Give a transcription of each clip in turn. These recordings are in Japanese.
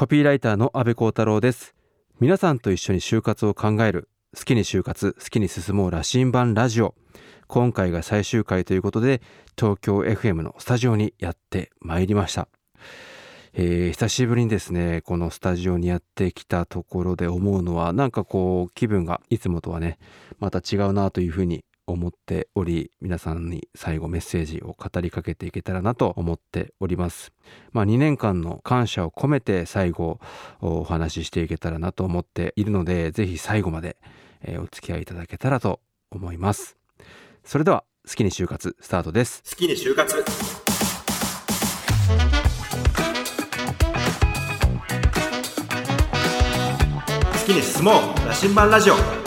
コピーライターの安部幸太郎です。皆さんと一緒に就活を考える。好きに就活好きに進もう羅針盤ラジオ。今回が最終回ということで東京 FM のスタジオにやってまいりました。えー、久しぶりにですねこのスタジオにやってきたところで思うのはなんかこう気分がいつもとはねまた違うなというふうに思っており皆さんに最後メッセージを語りかけていけたらなと思っております。まあ2年間の感謝を込めて最後お話ししていけたらなと思っているのでぜひ最後までお付き合いいただけたらと思います。それでは好きに就活スタートです。好きに就活。好きに進もう。羅針盤ラジオ。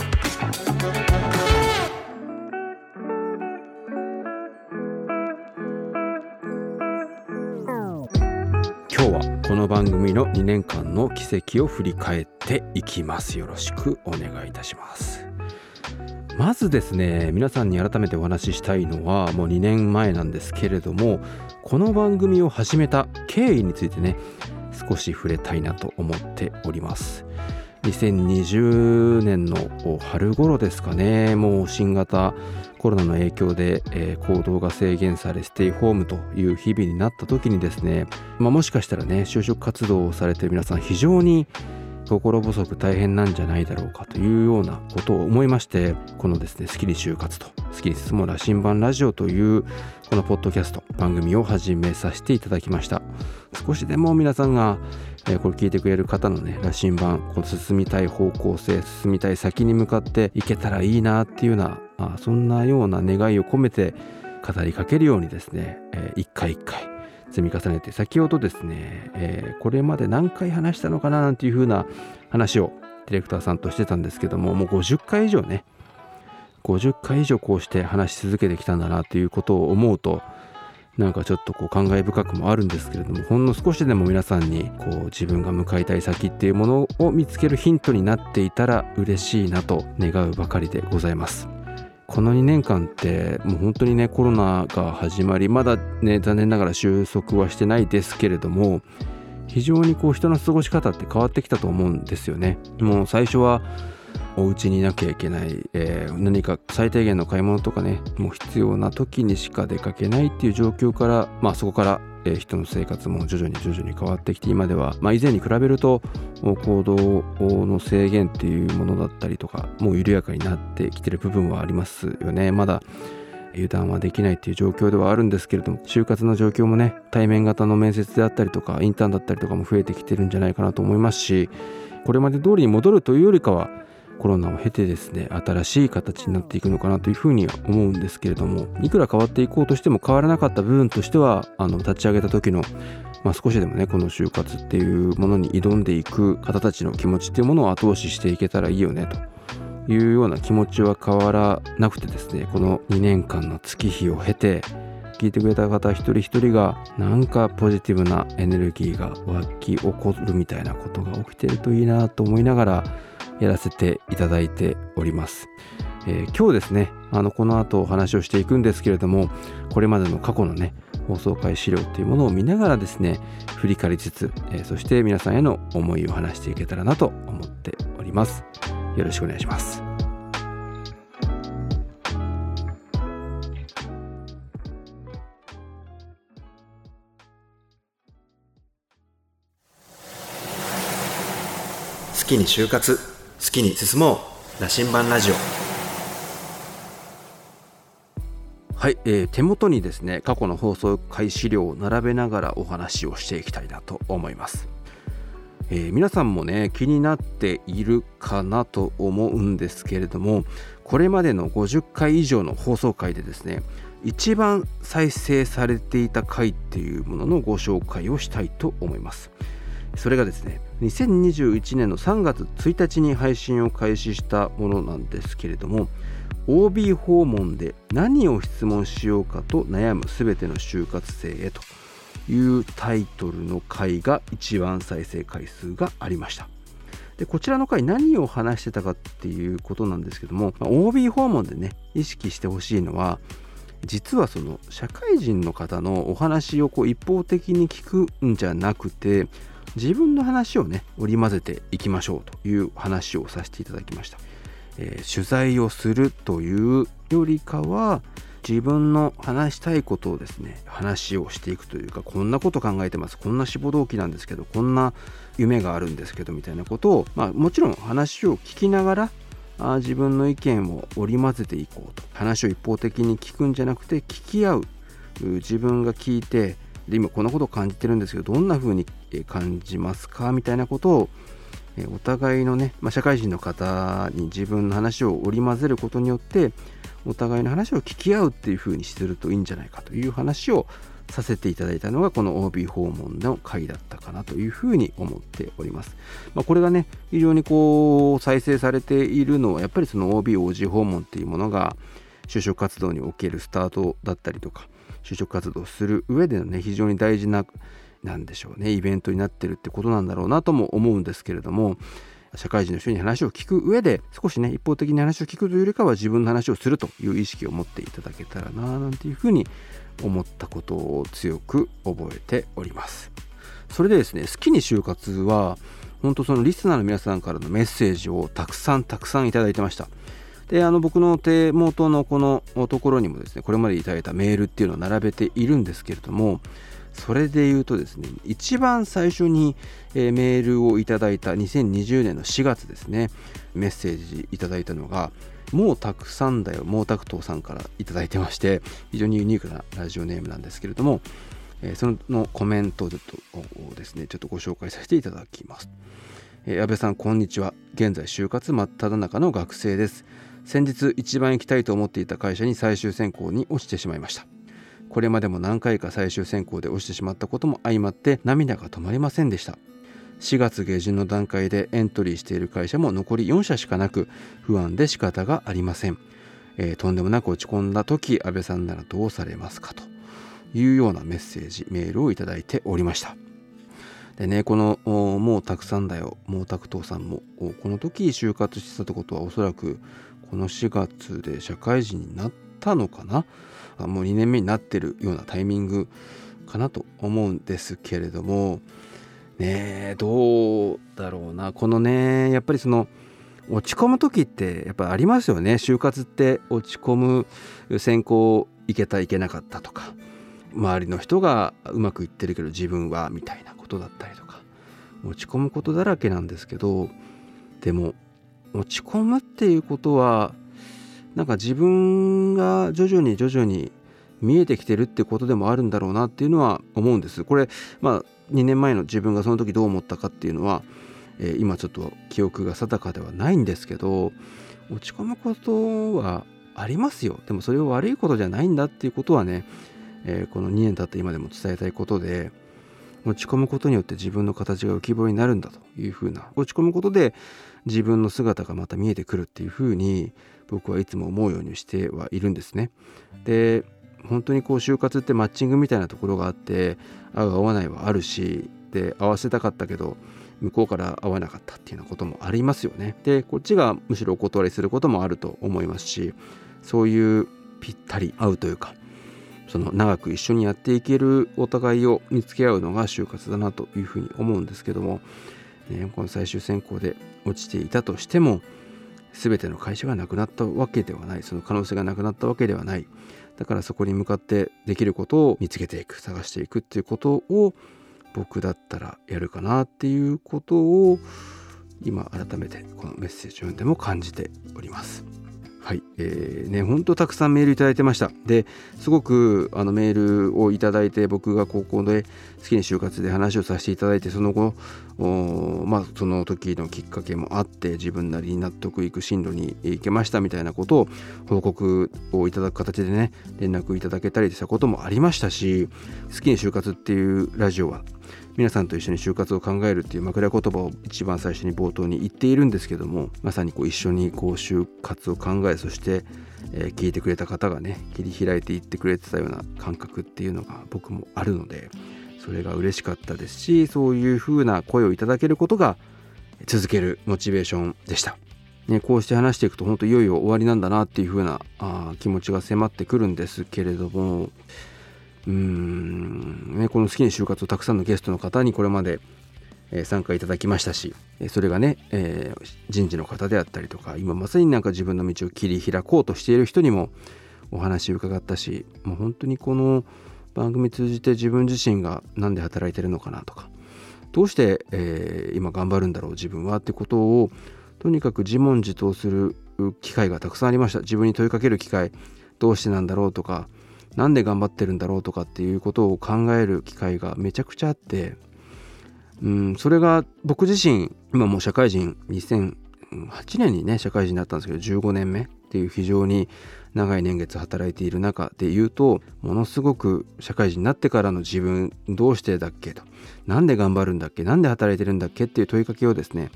今日はこの番組の2年間の軌跡を振り返っていきます。よろしくお願いいたします。まずですね皆さんに改めてお話ししたいのはもう2年前なんですけれどもこの番組を始めた経緯についてね少し触れたいなと思っております。2020年の春頃ですかね。もう新型コロナの影響で、えー、行動が制限されステイホームという日々になった時にですね、まあ、もしかしたらね就職活動をされている皆さん非常に心細く大変なんじゃないだろうかというようなことを思いましてこのですね好きに就活と好きに進もう羅針盤ラジオというこのポッドキャスト番組を始めさせていただきました。少しでも皆さんが、え、これ聞いてくれる方のね羅針盤こう進みたい方向性進みたい先に向かっていけたらいいなっていうようなあそんなような願いを込めて語りかけるようにですね、えー、一回一回積み重ねて先ほどですね、えー、これまで何回話したのかななんていう風な話をディレクターさんとしてたんですけどももう50回以上ね50回以上こうして話し続けてきたんだなということを思うとなんかちょっとこう感慨深くもあるんですけれどもほんの少しでも皆さんにこう自分が向かいたい先っていうものを見つけるヒントになっていたら嬉しいなと願うばかりでございます。この2年間ってもう本当にねコロナが始まりまだね残念ながら収束はしてないですけれども非常にこう人の過ごし方って変わってきたと思うんですよね。もう最初はお家にいなきゃいけない、えー、何か最低限の買い物とかねもう必要な時にしか出かけないっていう状況からまあそこからえ人の生活も徐々に徐々に変わってきて今では、まあ、以前に比べると行動の制限っていうものだったりとかもう緩やかになってきてる部分はありますよね。まだ油断はできないっていう状況ではあるんですけれども就活の状況もね対面型の面接であったりとかインターンだったりとかも増えてきてるんじゃないかなと思いますしこれまで通りに戻るというよりかはコロナを経てですね新しい形になっていくのかなというふうには思うんですけれどもいくら変わっていこうとしても変わらなかった部分としてはあの立ち上げた時のまあ、少しでもねこの就活っていうものに挑んでいく方たちの気持ちっていうものを後押ししていけたらいいよねというような気持ちは変わらなくてですねこの2年間の月日を経て聞いてくれた方一人一人がなんかポジティブなエネルギーが湧き起こるみたいなことが起きてるといいなと思いながらやらせていただいております。えー、今日ですねあのこの後お話をしていくんですけれどもこれまでの過去のね放送回資料っていうものを見ながらですね振り返りつつ、えー、そして皆さんへの思いを話していけたらなと思っております。よろしくお願いします。好きに就活。好きに進もう。羅針盤ラジオ。はい、えー、手元にですね過去の放送開始料を並べながらお話をしていきたいなと思います、えー、皆さんもね気になっているかなと思うんですけれどもこれまでの50回以上の放送回でですね一番再生されていた回っていうもののご紹介をしたいと思います。それがですね2021年の3月1日に配信を開始したものなんですけれども OB 訪問で何を質問しようかと悩むすべての就活生へというタイトルの回が一番再生回数がありました。でこちらの回何を話してたかっていうことなんですけども OB 訪問でね意識してほしいのは実はその社会人の方のお話をこう一方的に聞くんじゃなくて自分の話をね織り交ぜていきましょうという話をさせていただきました、えー、取材をするというよりかは自分の話したいことをですね話をしていくというかこんなこと考えてます。こんな志望動機なんですけどこんな夢があるんですけどみたいなことを、まあ、もちろん話を聞きながらあ自分の意見を織り交ぜていこうと。話を一方的に聞くんじゃなくて聞き合う。自分が聞いてで今こんなことを感じてるんですけどどんな風に感じますか？みたいなことをお互いのね、まあ、社会人の方に自分の話を織り交ぜることによってお互いの話を聞き合うっていう風にするといいんじゃないかという話をさせていただいたのがこの OB 訪問の回だったかなというふうに思っております。まあ、これがね非常にこう再生されているのはやっぱりその OBOG 訪問っていうものが就職活動におけるスタートだったりとか就職活動する上でのね非常に大事ななんでしょうね。イベントになってるってことなんだろうなとも思うんですけれども社会人の人に話を聞く上で少しね一方的に話を聞くというよりかは自分の話をするという意識を持っていただけたらななんていうふうに思ったことを強く覚えております。それでですね好きに就活は本当そのリスナーの皆さんからのメッセージをたくさんたくさんいただいてました。であの僕の手元のこのところにもですねこれまでいただいたメールっていうのを並べているんですけれどもそれで言うとですね一番最初に、えー、メールをいただいた2020年の4月ですねメッセージいただいたのがもうたくさんだよ、もうたくとうさんから頂いてまして、非常にユニークなラジオネームなんですけれども、えー、そのコメントをですね、ちょっとご紹介させていただきます。えー、安倍さん、こんにちは。現在、就活真っ只中の学生です。先日、一番行きたいと思っていた会社に最終選考に落ちてしまいました。これまでも何回か最終選考で落ちてしまったことも相まって涙が止まりませんでした。4月下旬の段階でエントリーしている会社も残り4社しかなく不安で仕方がありません、えー、とんでもなく落ち込んだ時安倍さんならどうされますかと。いうようなメッセージメールをいただいておりました。でねこのもうたくさんだよ。もうたくとうさんも。この時就活してたってことはおそらくこの4月で社会人になったのかな？もう2年目になってるようなタイミングかなと思うんですけれども。ねどうだろうな。このねやっぱりその落ち込む時ってやっぱありますよね。就活って落ち込む選考行けた行けなかったとか周りの人がうまくいってるけど自分はみたいなことだったりとか落ち込むことだらけなんですけどでも落ち込むっていうことはなんか自分が徐々に徐々に見えてきてるってことでもあるんだろうなっていうのは思うんです。これまあ2年前の自分がその時どう思ったかっていうのは、えー、今ちょっと記憶が定かではないんですけど落ち込むことはありますよでもそれは悪いことじゃないんだっていうことはね、えー、この2年経って今でも伝えたいことで落ち込むことによって自分の形が浮き彫りになるんだというふうな落ち込むことで自分の姿がまた見えてくるっていうふうに僕はいつも思うようにしてはいるんですね。で本当にこう就活ってマッチングみたいなところがあって合う合わないはあるしで合わせたかったけど向こうから合わなかったっていうようなこともありますよね。でこっちがむしろお断りすることもあると思いますしそういうぴったり合うというかその長く一緒にやっていけるお互いを見つけ合うのが就活だなというふうに思うんですけども、ね、この最終選考で落ちていたとしても全ての会社がなくなったわけではないその可能性がなくなったわけではないだからそこに向かってできることを見つけていく探していくっていうことを僕だったらやるかなっていうことを今改めてこのメッセージを読んでも感じております。はい、えー、ね、ほんとたくさんメールいただいてました。で、すごくあのメールをいただいて、僕が高校で好きに就活で話をさせていただいて、その後、まあ、その時のきっかけもあって、自分なりに納得いく進路に行けましたみたいなことを報告をいただく形でね、連絡いただけたりしたこともありましたし、好きに就活っていうラジオは皆さんと一緒に就活を考えるっていう枕言葉を一番最初に冒頭に言っているんですけどもまさにこう一緒にこう就活を考えそして、えー、聞いてくれた方がね切り開いていってくれてたような感覚っていうのが僕もあるのでそれが嬉しかったですしそういう風な声をいただけることが続けるモチベーションでした。ね、こうして話していくと本当いよいよ終わりなんだなっていう風なあ気持ちが迫ってくるんですけれどもうーん、ね、この好きに就活をたくさんのゲストの方にこれまで、参加いただきましたしそれがね、えー、人事の方であったりとか今まさになんか自分の道を切り開こうとしている人にもお話伺ったしもう本当にこの番組通じて自分自身が何で働いてるのかなとかどうして、えー、今頑張るんだろう自分はってことをとにかく自問自答する機会がたくさんありました。自分に問いかける機会どうしてなんだろうとか何で頑張ってるんだろうとかっていうことを考える機会がめちゃくちゃあってうんそれが僕自身今もう社会人2008年にね社会人になったんですけど15年目っていう非常に長い年月働いている中で言うとものすごく社会人になってからの自分どうしてだっけとなんで頑張るんだっけなんで働いてるんだっけっていう問いかけをですね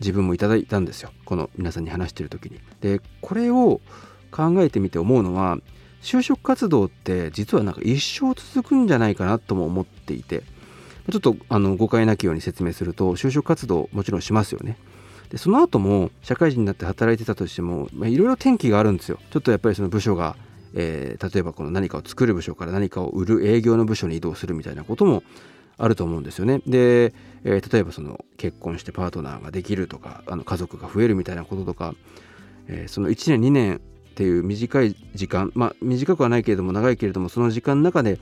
自分もいただいたんですよこの皆さんに話してる時に。でこれを考えてみて思うのは就職活動って実はなんか一生続くんじゃないかなとも思っていてちょっとあの誤解なきように説明すると就職活動もちろんしますよね。でその後も社会人になって働いてたとしてもいろいろ転機があるんですよ。ちょっとやっぱりその部署が、えー、例えばこの何かを作る部署から何かを売る営業の部署に移動するみたいなこともあると思うんですよね。で、えー、例えばその結婚してパートナーができるとかあの家族が増えるみたいなこととか、えー、その1年2年っていう短い時間まあ短くはないけれども長いけれどもその時間の中で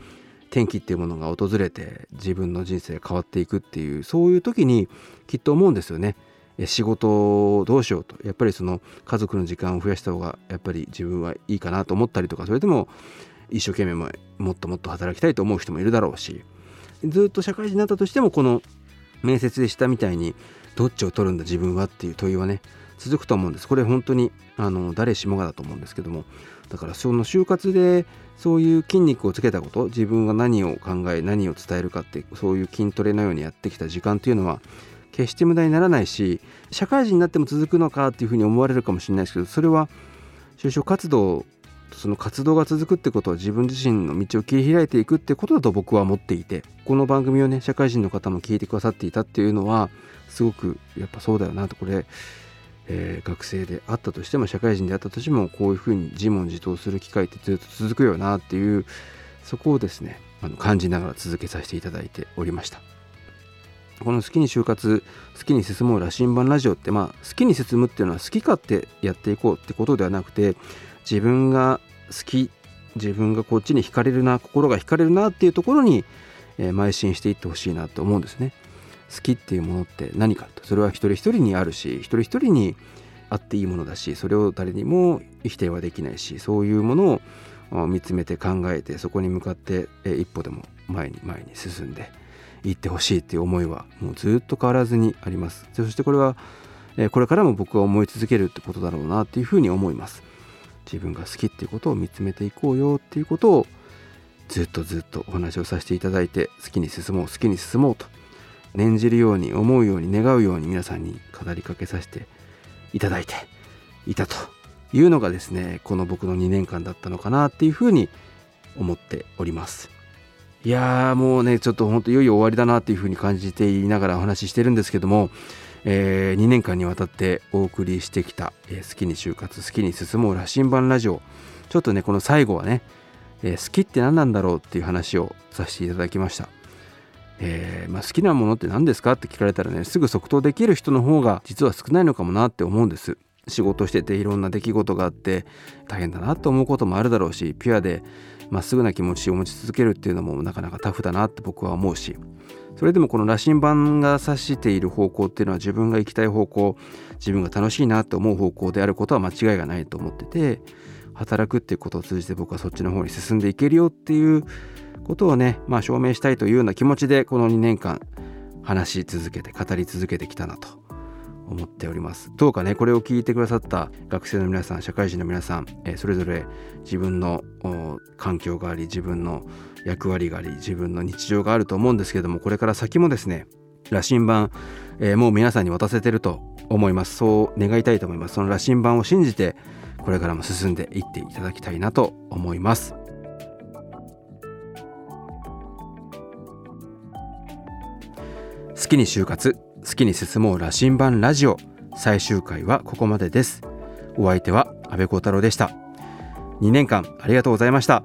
転機っていうものが訪れて自分の人生変わっていくっていうそういう時にきっと思うんですよね。仕事をどうしようとやっぱりその家族の時間を増やした方がやっぱり自分はいいかなと思ったりとかそれでも一生懸命もっともっと働きたいと思う人もいるだろうしずっと社会人になったとしてもこの面接でしたみたいにどっちを取るんだ自分はっていう問いはね続くと思うんです。これ本当にあの誰しもがだと思うんですけども。だからその就活でそういう筋肉をつけたこと自分が何を考え何を伝えるかってそういう筋トレのようにやってきた時間っていうのは決して無駄にならないし社会人になっても続くのかっていうふうに思われるかもしれないですけどそれは就職活動その活動が続くってことは自分自身の道を切り開いていくってことだと僕は思っていてこの番組をね社会人の方も聞いてくださっていたっていうのはすごくやっぱそうだよなと。これ、えー、学生であったとしても社会人であったとしてもこういうふうに自問自答する機会ってずっと続くよなっていうそこをですねあの感じながら続けさせていただいておりました。この好きに就活好きに進もう羅針盤ラジオってまあ好きに進むっていうのは好き勝手やっていこうってことではなくて自分が好き自分がこっちに惹かれるな心が惹かれるなっていうところに、えー、邁進していってほしいなと思うんですね。好きっていうものって何かと。それは一人一人にあるし一人一人にあっていいものだしそれを誰にも否定はできないしそういうものを見つめて考えてそこに向かって、えー、一歩でも前に前に進んでいってほしいっていう思いはもうずっと変わらずにあります。そしてこれは、え、これからも僕は思い続けるってことだろうなっていうふうに思います。自分が好きっていうことを見つめていこうよっていうことをずっとずっとお話をさせていただいて好きに進もう好きに進もうと念じるように思うように願うように皆さんに語りかけさせていただいていたというのがですねこの僕の2年間だったのかなっていうふうに思っております。いやーもうねちょっと本当いよいよ終わりだなっていうふうに感じていながらお話ししてるんですけども、えー、2年間にわたってお送りしてきた、えー、好きに就活好きに進もう羅針盤ラジオ。ちょっとねこの最後はね、えー、好きって何なんだろうっていう話をさせていただきました。えー、まあ、好きなものって何ですかって聞かれたらねすぐ即答できる人の方が実は少ないのかもなって思うんです。仕事してていろんな出来事があって大変だなと思うこともあるだろうしピュアでまっすぐな気持ちを持ち続けるっていうのもなかなかタフだなって僕は思うし。それでもこの羅針盤が指している方向っていうのは自分が行きたい方向自分が楽しいなって思う方向であることは間違いがないと思ってて働くっていうことを通じて僕はそっちの方に進んでいけるよっていうことをね、まあ、証明したいというような気持ちでこの2年間話し続けて語り続けてきたなと思っております。どうかねこれを聞いてくださった学生の皆さん社会人の皆さん、えー、それぞれ自分の環境があり自分の役割があり自分の日常があると思うんですけどもこれから先もですね羅針盤、えー、もう皆さんに渡せてると思います。そう願いたいと思います。その羅針盤を信じてこれからも進んでいっていただきたいなと思います。きに就活好きに進もう羅針盤ラジオ。最終回はここまでです。お相手は安倍光太郎でした。2年間ありがとうございました。